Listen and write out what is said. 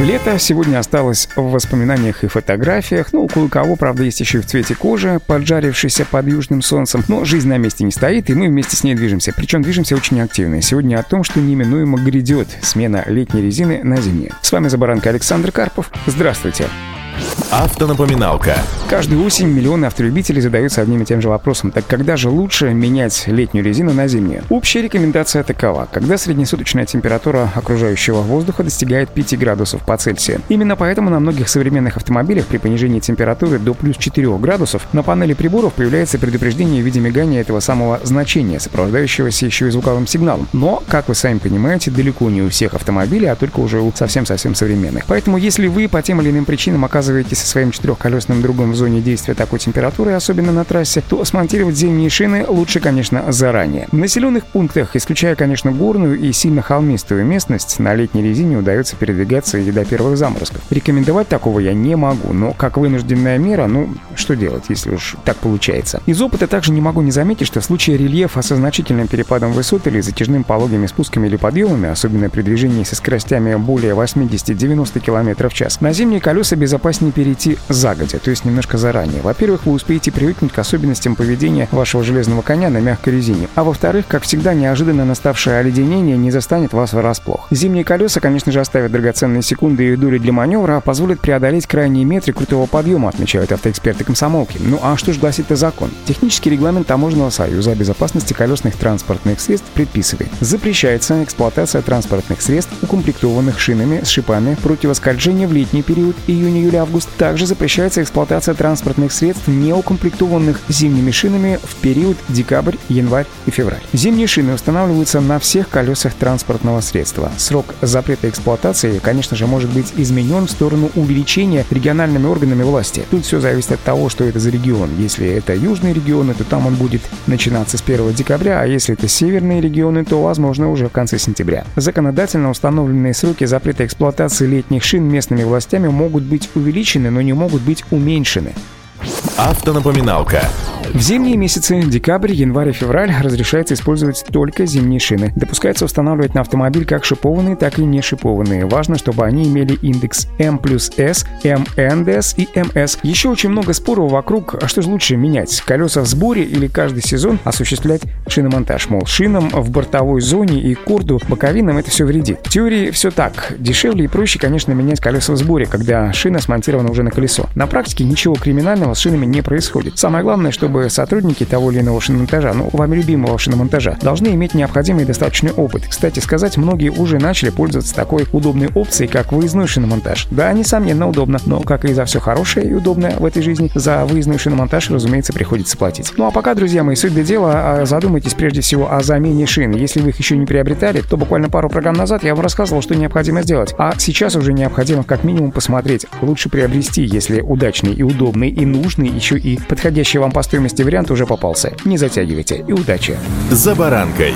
Лето сегодня осталось в воспоминаниях и фотографиях. Ну, у кое-кого, правда, есть еще и в цвете кожи, поджарившийся под южным солнцем. Но жизнь на месте не стоит, и мы вместе с ней движемся. Причем движемся очень активно. Сегодня о том, что неминуемо грядет смена летней резины на зимнюю. С вами Забаранка Александр Карпов. Здравствуйте. Автонапоминалка. Каждую осень миллионы автолюбителей задаются одним и тем же вопросом. Так когда же лучше менять летнюю резину на зимнюю? Общая рекомендация такова. Когда среднесуточная температура окружающего воздуха достигает 5 градусов по Цельсию. Именно поэтому на многих современных автомобилях при понижении температуры до плюс 4 градусов на панели приборов появляется предупреждение в виде мигания этого самого значения, сопровождающегося еще и звуковым сигналом. Но, как вы сами понимаете, далеко не у всех автомобилей, а только уже у совсем-совсем современных. Поэтому, если вы по тем или иным причинам оказываетесь со своим четырехколесным другом в зоне действия такой температуры, особенно на трассе, то смонтировать зимние шины лучше, конечно, заранее. В населенных пунктах, исключая, конечно, горную и сильно холмистую местность, на летней резине удается передвигаться и до первых заморозков. Рекомендовать такого я не могу, но как вынужденная мера, ну, что делать, если уж так получается. Из опыта также не могу не заметить, что в случае рельефа со значительным перепадом высот или затяжным пологими спусками или подъемами, особенно при движении со скоростями более 80-90 км в час, на зимние колеса безопаснее перейти перейти загодя, то есть немножко заранее. Во-первых, вы успеете привыкнуть к особенностям поведения вашего железного коня на мягкой резине. А во-вторых, как всегда, неожиданно наставшее оледенение не застанет вас врасплох. Зимние колеса, конечно же, оставят драгоценные секунды и дури для маневра, а позволят преодолеть крайние метры крутого подъема, отмечают автоэксперты комсомолки. Ну а что ж гласит-то закон? Технический регламент Таможенного союза о безопасности колесных транспортных средств предписывает. Запрещается эксплуатация транспортных средств, укомплектованных шинами с шипами противоскольжения в летний период июнь-июль-август, также запрещается эксплуатация транспортных средств, не укомплектованных зимними шинами в период декабрь, январь и февраль. Зимние шины устанавливаются на всех колесах транспортного средства. Срок запрета эксплуатации, конечно же, может быть изменен в сторону увеличения региональными органами власти. Тут все зависит от того, что это за регион. Если это южные регионы, то там он будет начинаться с 1 декабря, а если это северные регионы, то, возможно, уже в конце сентября. Законодательно установленные сроки запрета эксплуатации летних шин местными властями могут быть увеличены, но не могут быть уменьшены. Автонапоминалка. В зимние месяцы, декабрь, январь и февраль, разрешается использовать только зимние шины. Допускается устанавливать на автомобиль как шипованные, так и не шипованные. Важно, чтобы они имели индекс M плюс S, MNDS и MS. Еще очень много споров вокруг, а что же лучше менять, колеса в сборе или каждый сезон осуществлять шиномонтаж. Мол, шинам в бортовой зоне и корду боковинам это все вредит. В теории все так. Дешевле и проще, конечно, менять колеса в сборе, когда шина смонтирована уже на колесо. На практике ничего криминального с шинами не происходит. Самое главное, чтобы сотрудники того или иного шиномонтажа, ну, вами любимого шиномонтажа, должны иметь необходимый достаточный опыт. Кстати сказать, многие уже начали пользоваться такой удобной опцией, как выездной шиномонтаж. Да, несомненно, удобно, но, как и за все хорошее и удобное в этой жизни, за выездной шиномонтаж, разумеется, приходится платить. Ну а пока, друзья мои, суть до дела, а задумайтесь прежде всего о замене шин. Если вы их еще не приобретали, то буквально пару программ назад я вам рассказывал, что необходимо сделать. А сейчас уже необходимо как минимум посмотреть, лучше приобрести, если удачный и удобный и нужный, еще и подходящий вам по стоимости вариант уже попался. Не затягивайте и удачи. За баранкой.